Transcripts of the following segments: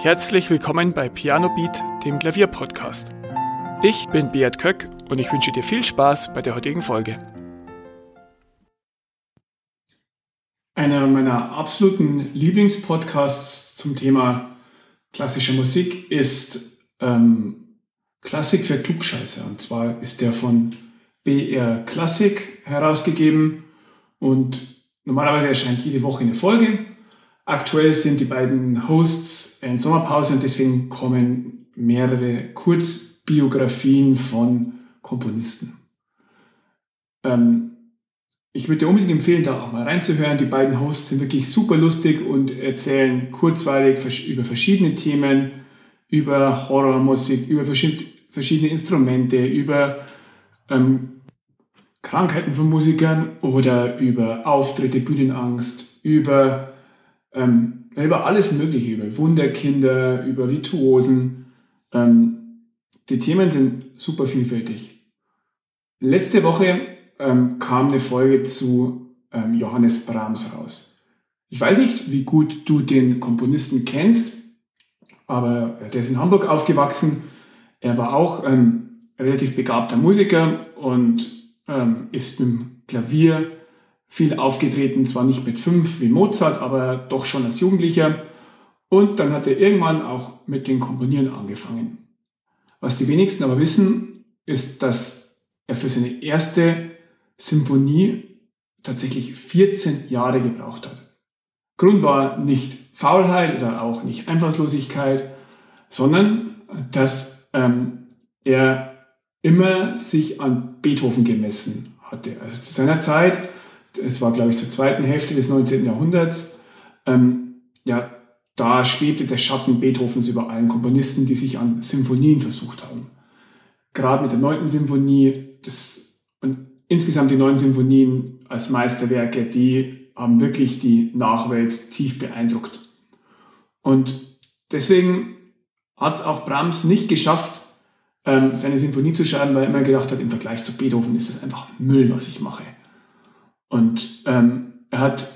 Herzlich willkommen bei Piano Beat, dem Klavierpodcast. Ich bin Beat Köck und ich wünsche dir viel Spaß bei der heutigen Folge. Einer meiner absoluten Lieblingspodcasts zum Thema klassische Musik ist ähm, Klassik für Klugscheißer. Und zwar ist der von BR Klassik herausgegeben und normalerweise erscheint jede Woche eine Folge. Aktuell sind die beiden Hosts in Sommerpause und deswegen kommen mehrere Kurzbiografien von Komponisten. Ähm, ich würde dir unbedingt empfehlen, da auch mal reinzuhören. Die beiden Hosts sind wirklich super lustig und erzählen kurzweilig über verschiedene Themen, über Horrormusik, über verschiedene Instrumente, über ähm, Krankheiten von Musikern oder über Auftritte, Bühnenangst, über ähm, über alles Mögliche, über Wunderkinder, über Virtuosen. Ähm, die Themen sind super vielfältig. Letzte Woche ähm, kam eine Folge zu ähm, Johannes Brahms raus. Ich weiß nicht, wie gut du den Komponisten kennst, aber der ist in Hamburg aufgewachsen. Er war auch ähm, relativ begabter Musiker und ähm, ist dem Klavier viel aufgetreten, zwar nicht mit fünf wie Mozart, aber doch schon als Jugendlicher. Und dann hat er irgendwann auch mit dem Komponieren angefangen. Was die wenigsten aber wissen, ist, dass er für seine erste Symphonie tatsächlich 14 Jahre gebraucht hat. Grund war nicht Faulheit oder auch nicht Einfallslosigkeit, sondern dass ähm, er immer sich an Beethoven gemessen hatte. Also zu seiner Zeit es war, glaube ich, zur zweiten Hälfte des 19. Jahrhunderts, ähm, ja, da schwebte der Schatten Beethovens über allen Komponisten, die sich an Symphonien versucht haben. Gerade mit der neunten Symphonie das, und insgesamt die neun Symphonien als Meisterwerke, die haben wirklich die Nachwelt tief beeindruckt. Und deswegen hat es auch Brahms nicht geschafft, ähm, seine Symphonie zu schreiben, weil er immer gedacht hat, im Vergleich zu Beethoven ist das einfach Müll, was ich mache. Und ähm, er hat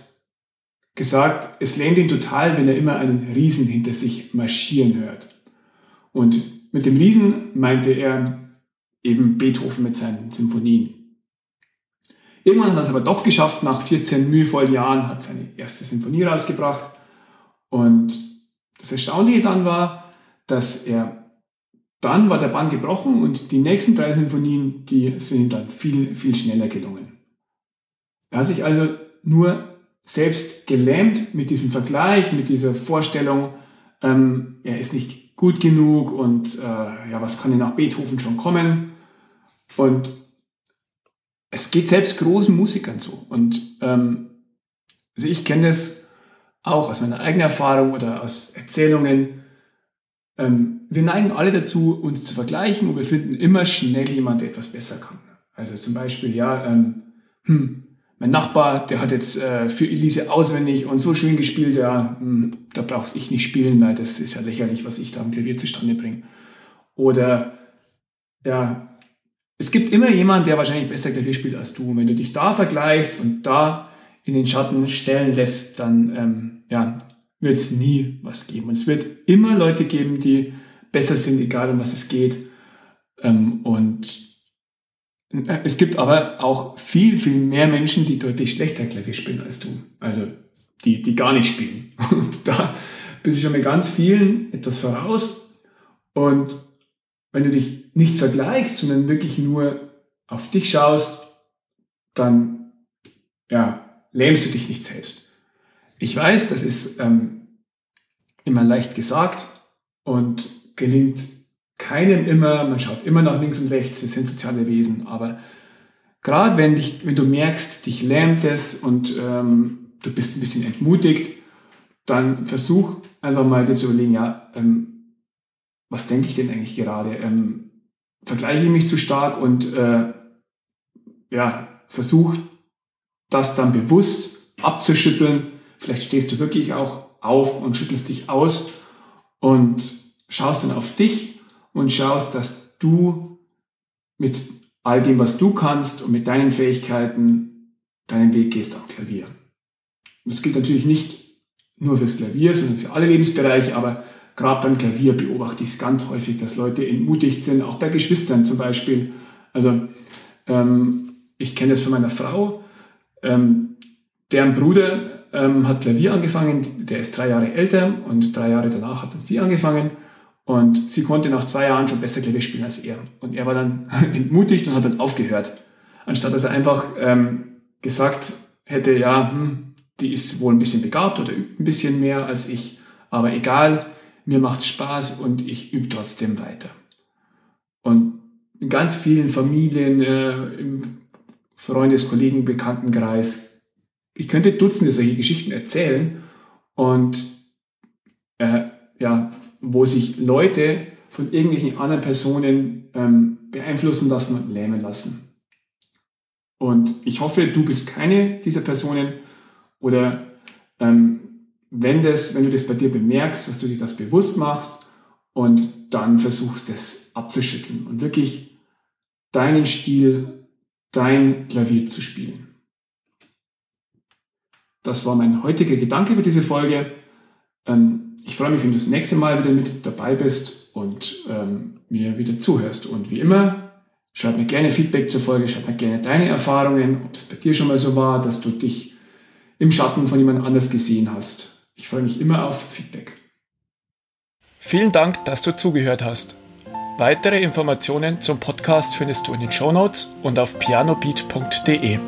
gesagt, es lähmt ihn total, wenn er immer einen Riesen hinter sich marschieren hört. Und mit dem Riesen meinte er eben Beethoven mit seinen Symphonien. Irgendwann hat er es aber doch geschafft, nach 14 mühevollen Jahren hat seine erste Symphonie rausgebracht. Und das Erstaunliche dann war, dass er dann war der Bann gebrochen und die nächsten drei Symphonien, die sind ihm dann viel, viel schneller gelungen. Er hat sich also nur selbst gelähmt mit diesem Vergleich, mit dieser Vorstellung, ähm, er ist nicht gut genug und äh, ja, was kann denn nach Beethoven schon kommen? Und es geht selbst großen Musikern so. Und ähm, also ich kenne das auch aus meiner eigenen Erfahrung oder aus Erzählungen. Ähm, wir neigen alle dazu, uns zu vergleichen und wir finden immer schnell jemand, der etwas besser kann. Also zum Beispiel, ja, ähm, hm, mein Nachbar, der hat jetzt äh, für Elise auswendig und so schön gespielt, ja, mh, hm, da brauchst ich nicht spielen, weil das ist ja lächerlich, was ich da am Klavier zustande bringe. Oder ja, es gibt immer jemanden, der wahrscheinlich besser Klavier spielt als du. Und wenn du dich da vergleichst und da in den Schatten stellen lässt, dann ähm, ja, wird es nie was geben. Und es wird immer Leute geben, die besser sind, egal um was es geht. Ähm, es gibt aber auch viel, viel mehr Menschen, die deutlich schlechter Klavier spielen als du. Also die, die gar nicht spielen. Und da bist du schon mit ganz vielen etwas voraus. Und wenn du dich nicht vergleichst, sondern wirklich nur auf dich schaust, dann ja, lähmst du dich nicht selbst. Ich weiß, das ist ähm, immer leicht gesagt und gelingt keinem immer, man schaut immer nach links und rechts, wir sind soziale Wesen, aber gerade wenn, dich, wenn du merkst, dich lähmt es und ähm, du bist ein bisschen entmutigt, dann versuch einfach mal dir zu überlegen, ja, ähm, was denke ich denn eigentlich gerade? Ähm, vergleiche ich mich zu stark und äh, ja, versuch das dann bewusst abzuschütteln. Vielleicht stehst du wirklich auch auf und schüttelst dich aus und schaust dann auf dich und schaust, dass du mit all dem, was du kannst und mit deinen Fähigkeiten deinen Weg gehst am Klavier. Das gilt natürlich nicht nur fürs Klavier, sondern für alle Lebensbereiche, aber gerade beim Klavier beobachte ich es ganz häufig, dass Leute entmutigt sind, auch bei Geschwistern zum Beispiel. Also ähm, ich kenne das von meiner Frau, ähm, deren Bruder ähm, hat Klavier angefangen, der ist drei Jahre älter und drei Jahre danach hat sie angefangen und sie konnte nach zwei Jahren schon besser Klavier spielen als er. Und er war dann entmutigt und hat dann aufgehört, anstatt dass er einfach ähm, gesagt hätte, ja, hm, die ist wohl ein bisschen begabt oder übt ein bisschen mehr als ich, aber egal, mir macht Spaß und ich übe trotzdem weiter. Und in ganz vielen Familien, äh, im Freundes-, Kollegen-, Bekanntenkreis, ich könnte Dutzende solche Geschichten erzählen und äh, ja, wo sich Leute von irgendwelchen anderen Personen ähm, beeinflussen lassen und lähmen lassen. Und ich hoffe, du bist keine dieser Personen oder ähm, wenn, das, wenn du das bei dir bemerkst, dass du dir das bewusst machst und dann versuchst, das abzuschütteln und wirklich deinen Stil, dein Klavier zu spielen. Das war mein heutiger Gedanke für diese Folge. Ähm, ich freue mich, wenn du das nächste Mal wieder mit dabei bist und ähm, mir wieder zuhörst. Und wie immer, schreib mir gerne Feedback zur Folge, schreib mir gerne deine Erfahrungen, ob das bei dir schon mal so war, dass du dich im Schatten von jemand anders gesehen hast. Ich freue mich immer auf Feedback. Vielen Dank, dass du zugehört hast. Weitere Informationen zum Podcast findest du in den Show Notes und auf pianobeat.de.